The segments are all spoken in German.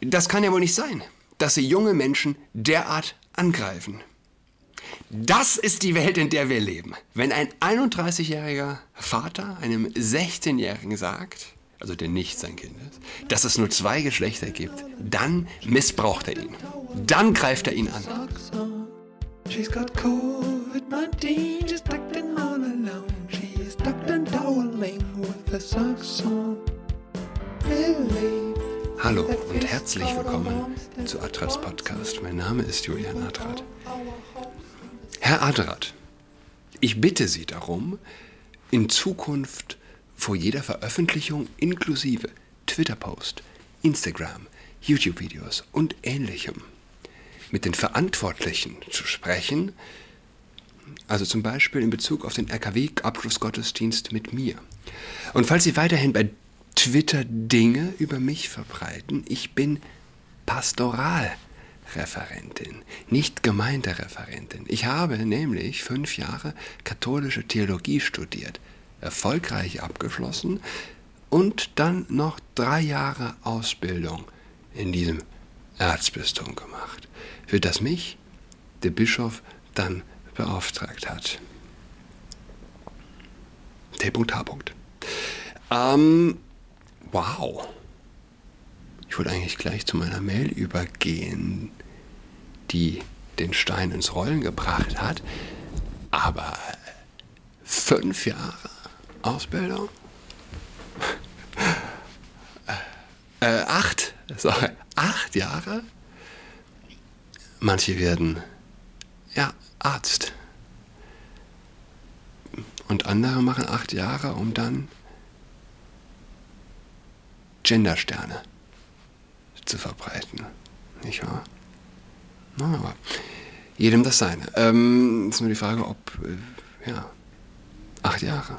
Das kann ja wohl nicht sein, dass sie junge Menschen derart angreifen. Das ist die Welt, in der wir leben. Wenn ein 31-jähriger Vater einem 16-Jährigen sagt, also der nicht sein Kind ist, dass es nur zwei Geschlechter gibt, dann missbraucht er ihn. Dann greift er ihn an. She's Hallo und herzlich willkommen zu Adrats Podcast. Mein Name ist Julian Adrat. Herr Adrat, ich bitte Sie darum, in Zukunft vor jeder Veröffentlichung inklusive Twitter-Post, Instagram, YouTube-Videos und ähnlichem mit den Verantwortlichen zu sprechen, also zum Beispiel in Bezug auf den RKW-Abschlussgottesdienst mit mir. Und falls Sie weiterhin bei Twitter Dinge über mich verbreiten, ich bin Pastoralreferentin, nicht Gemeindereferentin. Ich habe nämlich fünf Jahre katholische Theologie studiert, erfolgreich abgeschlossen und dann noch drei Jahre Ausbildung in diesem Erzbistum gemacht, für das mich der Bischof dann beauftragt hat. T.H. Ähm, wow. Ich wollte eigentlich gleich zu meiner Mail übergehen, die den Stein ins Rollen gebracht hat. Aber fünf Jahre Ausbildung? äh, acht, sorry, acht Jahre? Manche werden, ja, Arzt. Und andere machen acht Jahre, um dann Gendersterne zu verbreiten. Nicht wahr? Na, aber jedem das seine. Ähm, ist nur die Frage, ob, äh, ja, acht Jahre.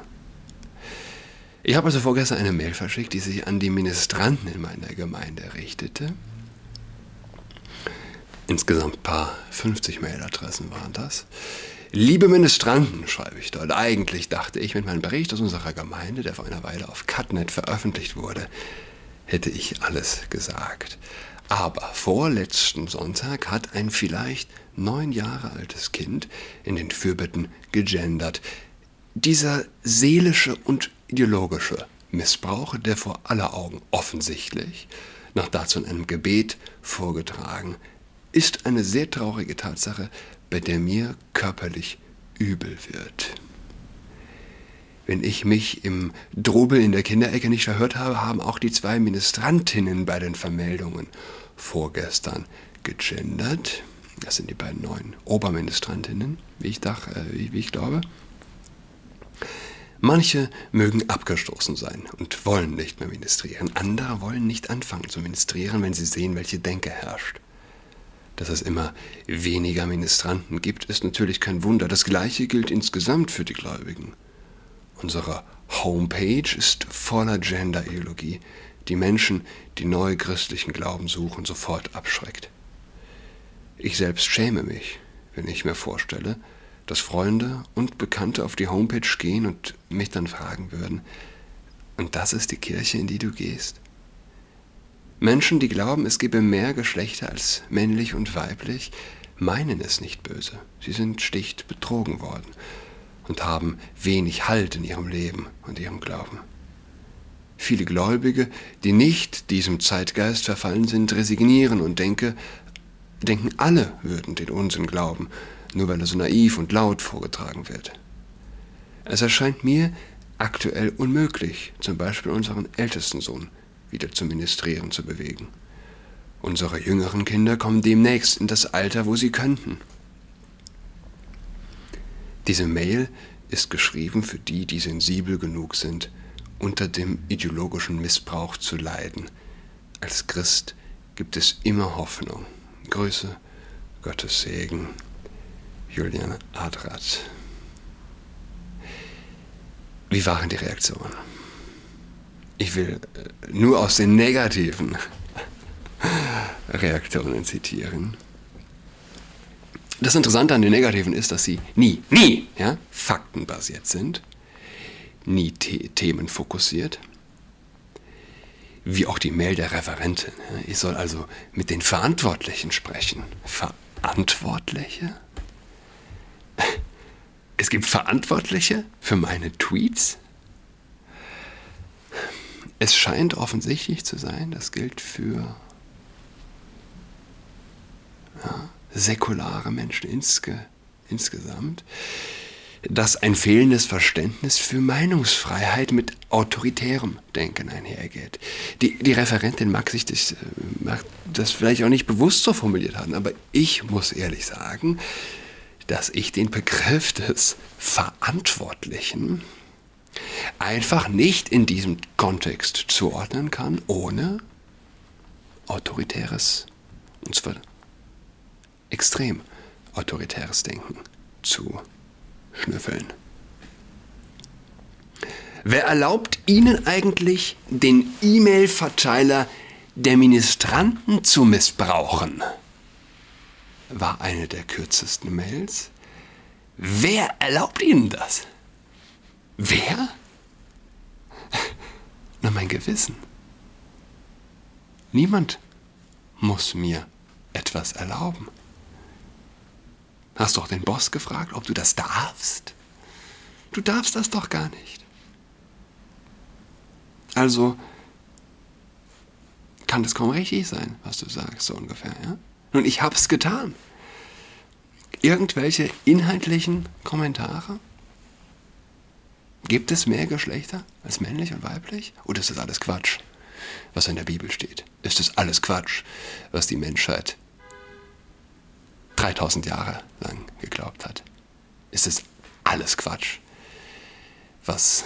Ich habe also vorgestern eine Mail verschickt, die sich an die Ministranten in meiner Gemeinde richtete. Insgesamt ein paar 50 Mailadressen waren das. Liebe Ministranten, schreibe ich dort, eigentlich dachte ich, mit meinem Bericht aus unserer Gemeinde, der vor einer Weile auf Cutnet veröffentlicht wurde, hätte ich alles gesagt. Aber vorletzten Sonntag hat ein vielleicht neun Jahre altes Kind in den Fürbitten gegendert. Dieser seelische und ideologische Missbrauch, der vor aller Augen offensichtlich, nach dazu in einem Gebet vorgetragen, ist eine sehr traurige Tatsache, bei der mir körperlich übel wird. Wenn ich mich im Drobel in der Kinderecke nicht verhört habe, haben auch die zwei Ministrantinnen bei den Vermeldungen vorgestern gegendert. Das sind die beiden neuen Oberministrantinnen, wie ich, dach, äh, wie, wie ich glaube. Manche mögen abgestoßen sein und wollen nicht mehr ministrieren. Andere wollen nicht anfangen zu ministrieren, wenn sie sehen, welche Denke herrscht. Dass es immer weniger Ministranten gibt, ist natürlich kein Wunder. Das Gleiche gilt insgesamt für die Gläubigen. Unsere Homepage ist voller Gender-Ideologie, die Menschen, die neue christlichen Glauben suchen, sofort abschreckt. Ich selbst schäme mich, wenn ich mir vorstelle, dass Freunde und Bekannte auf die Homepage gehen und mich dann fragen würden, und das ist die Kirche, in die du gehst? Menschen, die glauben, es gebe mehr Geschlechter als männlich und weiblich, meinen es nicht böse. Sie sind sticht betrogen worden und haben wenig Halt in ihrem Leben und ihrem Glauben. Viele Gläubige, die nicht diesem Zeitgeist verfallen sind, resignieren und denke, denken, alle würden den Unsinn glauben nur weil er so naiv und laut vorgetragen wird. Es erscheint mir aktuell unmöglich, zum Beispiel unseren ältesten Sohn wieder zum Ministrieren zu bewegen. Unsere jüngeren Kinder kommen demnächst in das Alter, wo sie könnten. Diese Mail ist geschrieben für die, die sensibel genug sind, unter dem ideologischen Missbrauch zu leiden. Als Christ gibt es immer Hoffnung. Grüße, Gottes Segen. Julian Adrat. Wie waren die Reaktionen? Ich will äh, nur aus den negativen Reaktionen zitieren. Das Interessante an den negativen ist, dass sie nie, nie ja, faktenbasiert sind, nie the themenfokussiert, wie auch die Mail der Referentin. Ich soll also mit den Verantwortlichen sprechen. Verantwortliche? Es gibt Verantwortliche für meine Tweets? Es scheint offensichtlich zu sein, das gilt für ja, säkulare Menschen insge, insgesamt, dass ein fehlendes Verständnis für Meinungsfreiheit mit autoritärem Denken einhergeht. Die, die Referentin mag sich das, äh, mag das vielleicht auch nicht bewusst so formuliert haben, aber ich muss ehrlich sagen, dass ich den Begriff des Verantwortlichen einfach nicht in diesem Kontext zuordnen kann, ohne autoritäres, und zwar extrem autoritäres Denken zu schnüffeln. Wer erlaubt Ihnen eigentlich, den E-Mail-Verteiler der Ministranten zu missbrauchen? War eine der kürzesten Mails. Wer erlaubt Ihnen das? Wer? Na, mein Gewissen. Niemand muss mir etwas erlauben. Hast doch den Boss gefragt, ob du das darfst? Du darfst das doch gar nicht. Also kann es kaum richtig sein, was du sagst, so ungefähr. Ja? Nun, ich hab's getan. Irgendwelche inhaltlichen Kommentare? Gibt es mehr Geschlechter als männlich und weiblich? Oder ist das alles Quatsch, was in der Bibel steht? Ist das alles Quatsch, was die Menschheit 3000 Jahre lang geglaubt hat? Ist das alles Quatsch, was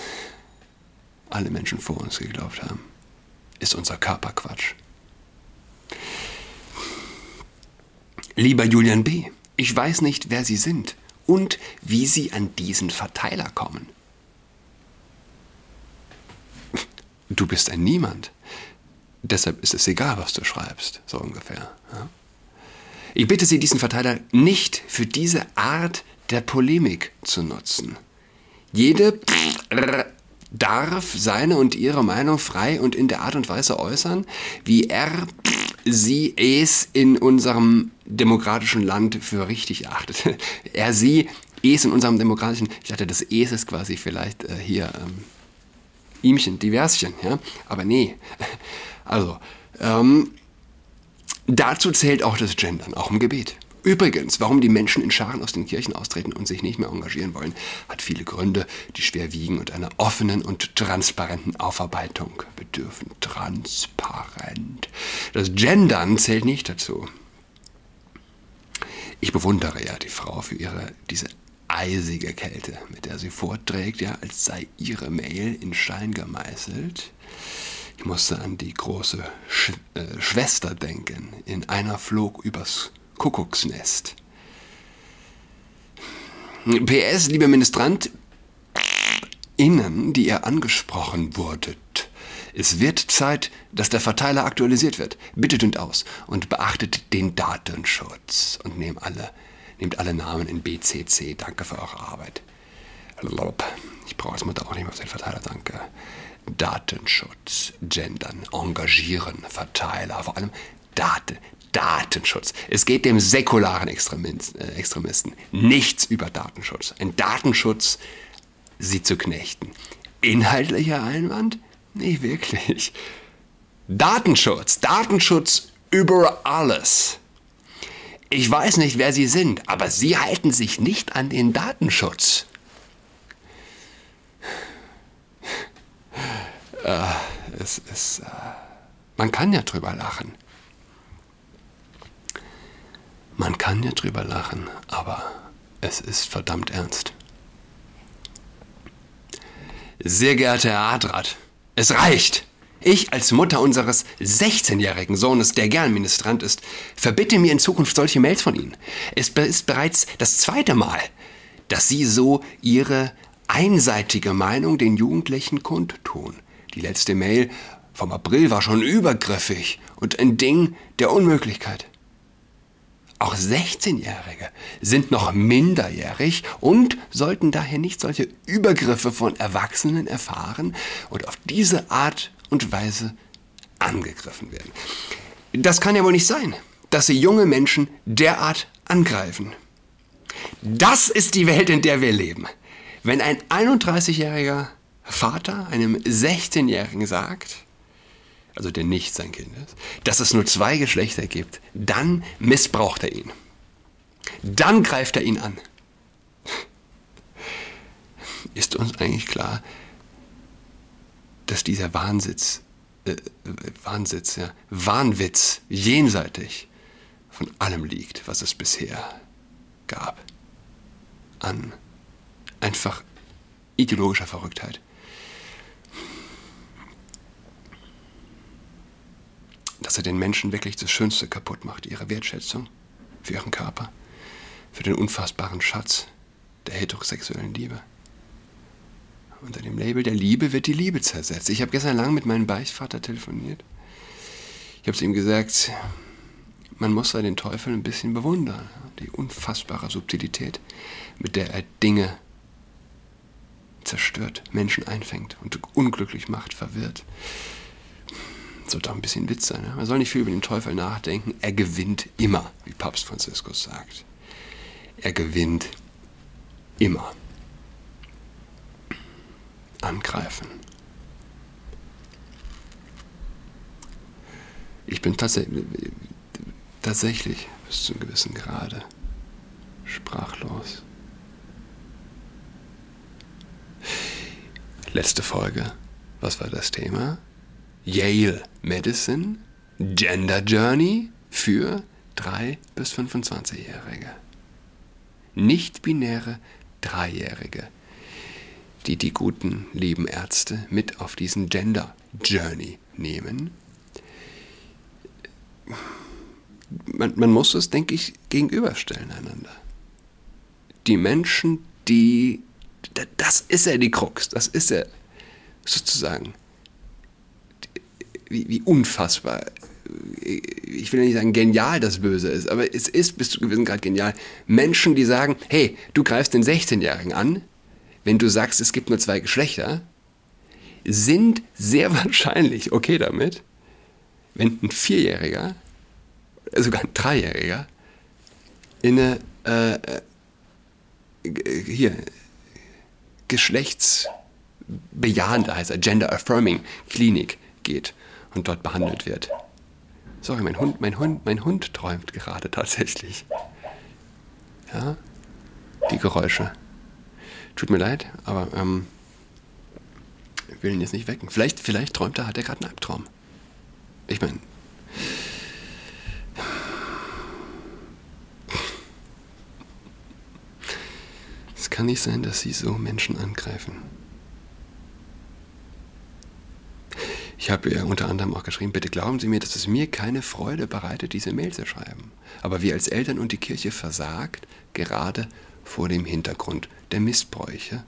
alle Menschen vor uns geglaubt haben? Ist unser Körper Quatsch? Lieber Julian B., ich weiß nicht, wer Sie sind und wie Sie an diesen Verteiler kommen. Du bist ein Niemand. Deshalb ist es egal, was du schreibst, so ungefähr. Ja? Ich bitte Sie, diesen Verteiler nicht für diese Art der Polemik zu nutzen. Jede darf seine und ihre Meinung frei und in der Art und Weise äußern, wie er sie es in unserem demokratischen Land für richtig achtet. er sie es in unserem demokratischen, ich dachte, das es ist quasi vielleicht äh, hier ähm, Ihmchen, Diverschen, ja, aber nee. Also, ähm, dazu zählt auch das Gendern, auch im Gebet. Übrigens, warum die Menschen in Scharen aus den Kirchen austreten und sich nicht mehr engagieren wollen, hat viele Gründe, die schwer wiegen und einer offenen und transparenten Aufarbeitung bedürfen. Transparent. Das Gendern zählt nicht dazu. Ich bewundere ja die Frau für ihre, diese eisige Kälte, mit der sie vorträgt, ja, als sei ihre Mail in Stein gemeißelt. Ich musste an die große Sch äh, Schwester denken. In einer flog übers Kuckucksnest. PS, lieber Ministrant, Innen, die ihr angesprochen wurdet. Es wird Zeit, dass der Verteiler aktualisiert wird. Bittet und aus und beachtet den Datenschutz und nehmt alle, nehmt alle Namen in BCC. Danke für eure Arbeit. Ich brauche als Mutter auch nicht mehr auf den Verteiler, danke. Datenschutz, Gendern, Engagieren, Verteiler, vor allem Daten, Datenschutz. Es geht dem säkularen äh, Extremisten nichts über Datenschutz. Ein Datenschutz, sie zu knechten. Inhaltlicher Einwand? Nicht wirklich. Datenschutz, Datenschutz über alles. Ich weiß nicht, wer Sie sind, aber Sie halten sich nicht an den Datenschutz. Äh, es ist, äh, man kann ja drüber lachen. Man kann ja drüber lachen, aber es ist verdammt ernst. Sehr geehrter Herr Adrat, es reicht. Ich als Mutter unseres 16-jährigen Sohnes, der gern Ministrant ist, verbitte mir in Zukunft solche Mails von Ihnen. Es ist bereits das zweite Mal, dass Sie so Ihre einseitige Meinung den Jugendlichen kundtun. Die letzte Mail vom April war schon übergriffig und ein Ding der Unmöglichkeit. Auch 16-Jährige sind noch minderjährig und sollten daher nicht solche Übergriffe von Erwachsenen erfahren und auf diese Art und Weise angegriffen werden. Das kann ja wohl nicht sein, dass sie junge Menschen derart angreifen. Das ist die Welt, in der wir leben. Wenn ein 31-jähriger Vater einem 16-Jährigen sagt, also der nicht sein Kind ist, dass es nur zwei Geschlechter gibt, dann missbraucht er ihn. Dann greift er ihn an. Ist uns eigentlich klar, dass dieser Wahnsitz, äh, Wahnsitz, ja, Wahnwitz jenseitig von allem liegt, was es bisher gab. An einfach ideologischer Verrücktheit. Dass er den Menschen wirklich das Schönste kaputt macht, ihre Wertschätzung für ihren Körper, für den unfassbaren Schatz der heterosexuellen Liebe. Unter dem Label der Liebe wird die Liebe zersetzt. Ich habe gestern lang mit meinem Beichtvater telefoniert. Ich habe es ihm gesagt, man muss da den Teufel ein bisschen bewundern. Die unfassbare Subtilität, mit der er Dinge zerstört, Menschen einfängt und unglücklich macht, verwirrt. Sollte auch ein bisschen Witz sein. Ne? Man soll nicht viel über den Teufel nachdenken. Er gewinnt immer, wie Papst Franziskus sagt. Er gewinnt immer. Angreifen. Ich bin tatsächlich, tatsächlich bis zu einem gewissen Grade sprachlos. Letzte Folge. Was war das Thema? Yale Medicine Gender Journey für 3 bis 25-Jährige. Nicht-binäre Dreijährige, die die guten, lieben Ärzte mit auf diesen Gender Journey nehmen. Man, man muss es, denke ich, gegenüberstellen einander. Die Menschen, die das ist ja die Krux, das ist ja sozusagen, wie, wie unfassbar, ich will nicht sagen genial das Böse ist, aber es ist bis zu gewissen Grad genial. Menschen, die sagen, hey, du greifst den 16-Jährigen an, wenn du sagst, es gibt nur zwei Geschlechter, sind sehr wahrscheinlich okay damit, wenn ein Vierjähriger, sogar ein Dreijähriger, in eine, äh, äh hier, geschlechtsbejahende, heißt er, Gender Affirming Klinik geht und dort behandelt wird. Sorry, mein Hund, mein Hund, mein Hund träumt gerade tatsächlich. Ja, die Geräusche. Tut mir leid, aber ähm, ich will ihn jetzt nicht wecken. Vielleicht, vielleicht träumt er, hat er gerade einen Albtraum. Ich meine, Es kann nicht sein, dass sie so Menschen angreifen. Ich habe ihr unter anderem auch geschrieben, bitte glauben Sie mir, dass es mir keine Freude bereitet, diese Mail zu schreiben. Aber wir als Eltern und die Kirche versagt gerade vor dem Hintergrund der Missbräuche,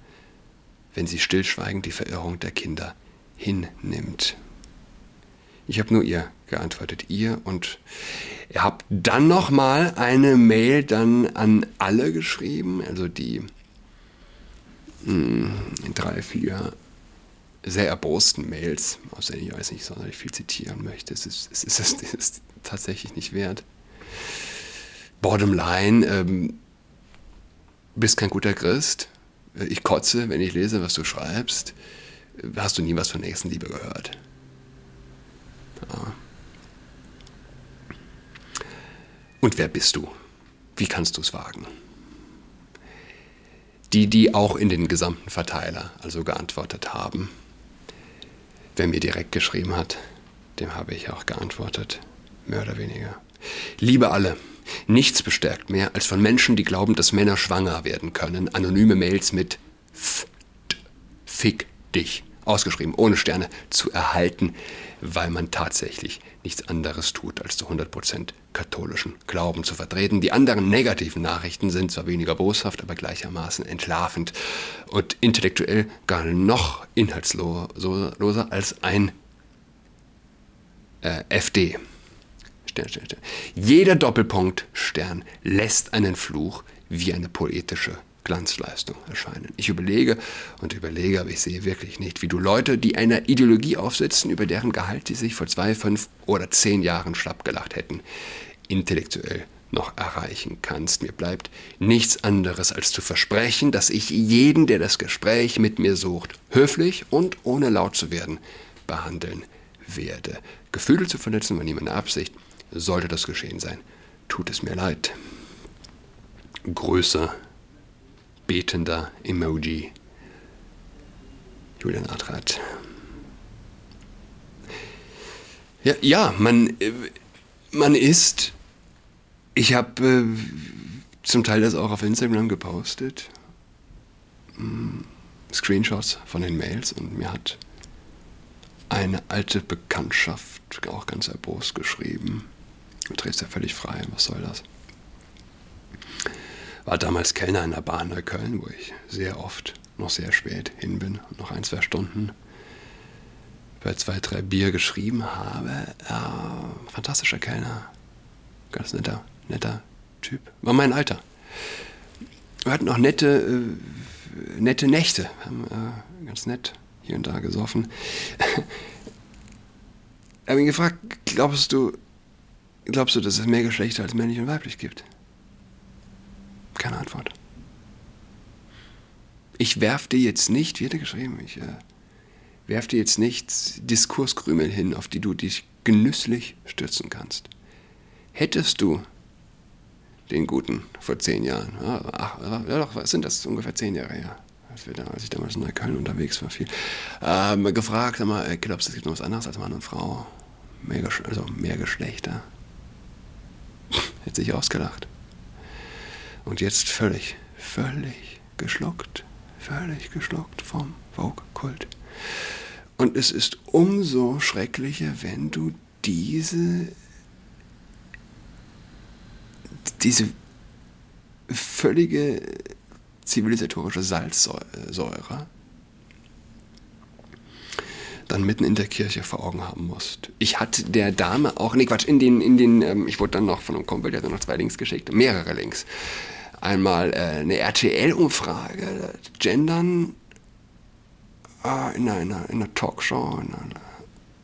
wenn sie stillschweigend die Verirrung der Kinder hinnimmt. Ich habe nur ihr geantwortet, ihr und ihr habt dann nochmal eine Mail dann an alle geschrieben, also die mh, drei, vier sehr erbosten Mails, aus denen ich weiß nicht sonderlich viel zitieren möchte. Es ist, es ist, es ist tatsächlich nicht wert. Bottom line, ähm, bist kein guter Christ. Ich kotze, wenn ich lese, was du schreibst. Hast du nie was von Nächstenliebe gehört? Ja. Und wer bist du? Wie kannst du es wagen? die, die auch in den gesamten Verteiler also geantwortet haben. Wer mir direkt geschrieben hat, dem habe ich auch geantwortet, mehr oder weniger. Liebe alle, nichts bestärkt mehr, als von Menschen, die glauben, dass Männer schwanger werden können, anonyme Mails mit F Fick dich ausgeschrieben, ohne Sterne, zu erhalten, weil man tatsächlich nichts anderes tut, als zu 100% katholischen Glauben zu vertreten. Die anderen negativen Nachrichten sind zwar weniger boshaft, aber gleichermaßen entlarvend und intellektuell gar noch inhaltsloser als ein äh, FD. Stern, Stern, Stern. Jeder Doppelpunkt Stern lässt einen Fluch wie eine poetische Glanzleistung erscheinen. Ich überlege und überlege, aber ich sehe wirklich nicht, wie du Leute, die einer Ideologie aufsitzen, über deren Gehalt die sich vor zwei, fünf oder zehn Jahren schlapp gelacht hätten, intellektuell noch erreichen kannst. Mir bleibt nichts anderes als zu versprechen, dass ich jeden, der das Gespräch mit mir sucht, höflich und ohne laut zu werden, behandeln werde. Gefühle zu verletzen war nie meine Absicht. Sollte das geschehen sein, tut es mir leid. Größer, betender Emoji. Julian Adrat. Ja, ja man, äh, man ist ich habe äh, zum Teil das auch auf Instagram gepostet. Mm, Screenshots von den Mails und mir hat eine alte Bekanntschaft auch ganz erbost geschrieben. Du drehst ja völlig frei, was soll das? War damals Kellner in der Bahn Neukölln, wo ich sehr oft noch sehr spät hin bin noch ein, zwei Stunden bei zwei, drei Bier geschrieben habe. Ja, fantastischer Kellner, ganz netter netter Typ. War mein Alter. Wir hatten auch nette, äh, nette Nächte. Haben äh, ganz nett hier und da gesoffen. Habe ihn gefragt, glaubst du, glaubst du, dass es mehr Geschlechter als männlich und weiblich gibt? Keine Antwort. Ich werf dir jetzt nicht, wie hat er geschrieben, ich äh, werf dir jetzt nicht Diskurskrümel hin, auf die du dich genüsslich stürzen kannst. Hättest du den Guten vor zehn Jahren. ach, ja, doch, was sind das? Ungefähr zehn Jahre her. Als, ich damals in Neukölln unterwegs war, viel. Ähm, gefragt, mal, äh, glaubst du, es gibt noch was anderes als Mann und Frau? Mehr, also mehr Geschlechter. Hätte sich ausgelacht. Und jetzt völlig, völlig geschluckt. Völlig geschluckt vom Vogue-Kult. Und es ist umso schrecklicher, wenn du diese diese völlige zivilisatorische Salzsäure dann mitten in der Kirche vor Augen haben musst. Ich hatte der Dame auch, nee Quatsch, in den, in den, ähm, ich wurde dann noch von einem Kumpel, der hat noch zwei Links geschickt, mehrere Links. Einmal äh, eine RTL-Umfrage, Gendern äh, in, einer, in einer Talkshow, in einer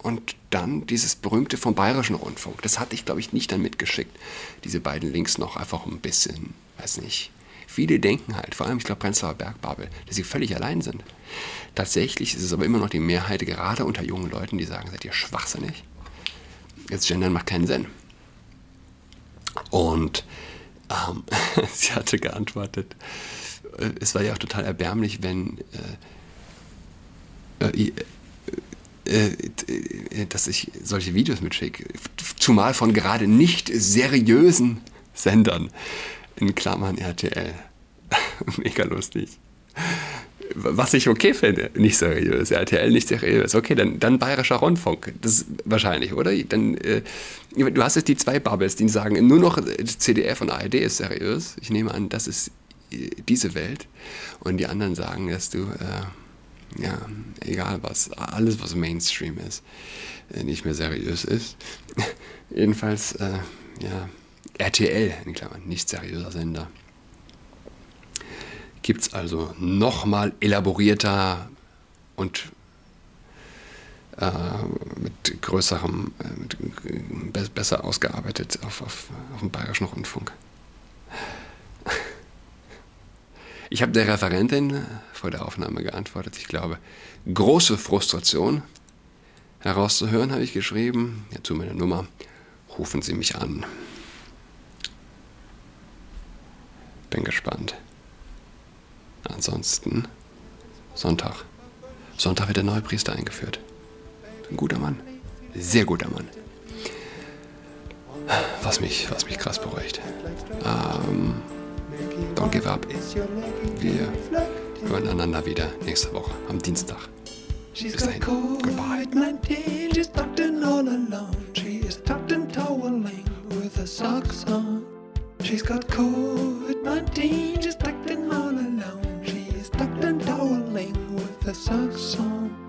und dann dieses berühmte vom Bayerischen Rundfunk. Das hatte ich, glaube ich, nicht dann mitgeschickt. Diese beiden Links noch einfach ein bisschen, weiß nicht. Viele denken halt, vor allem, ich glaube, Prenzlauer Bergbabel, dass sie völlig allein sind. Tatsächlich ist es aber immer noch die Mehrheit, gerade unter jungen Leuten, die sagen, seid ihr schwachsinnig? Jetzt Gendern macht keinen Sinn. Und ähm, sie hatte geantwortet, äh, es war ja auch total erbärmlich, wenn äh, äh, äh, äh, dass ich solche Videos mitschicke. Zumal von gerade nicht seriösen Sendern. In Klammern RTL. Mega lustig. Was ich okay finde, nicht seriös. RTL nicht seriös. Okay, dann, dann Bayerischer Rundfunk. Das ist wahrscheinlich, oder? Dann, äh, du hast jetzt die zwei Bubbles, die sagen, nur noch CDF und ARD ist seriös. Ich nehme an, das ist äh, diese Welt. Und die anderen sagen, dass du. Äh, ja, egal was, alles was Mainstream ist, äh, nicht mehr seriös ist. Jedenfalls, äh, ja, RTL, in Klammern, nicht seriöser Sender. Gibt es also nochmal elaborierter und äh, mit größerem, äh, mit, besser ausgearbeitet auf, auf, auf dem Bayerischen Rundfunk. Ich habe der Referentin vor der Aufnahme geantwortet. Ich glaube, große Frustration herauszuhören, habe ich geschrieben. Ja, zu meiner Nummer. Rufen Sie mich an. Bin gespannt. Ansonsten Sonntag. Sonntag wird der neue Priester eingeführt. Ein guter Mann. Sehr guter Mann. Was mich, was mich krass beruhigt. Ähm, Don't give up. Wir hören einander wieder nächste Woche am Dienstag. Bis dahin. Goodbye. She's tucked in all alone. She the saxon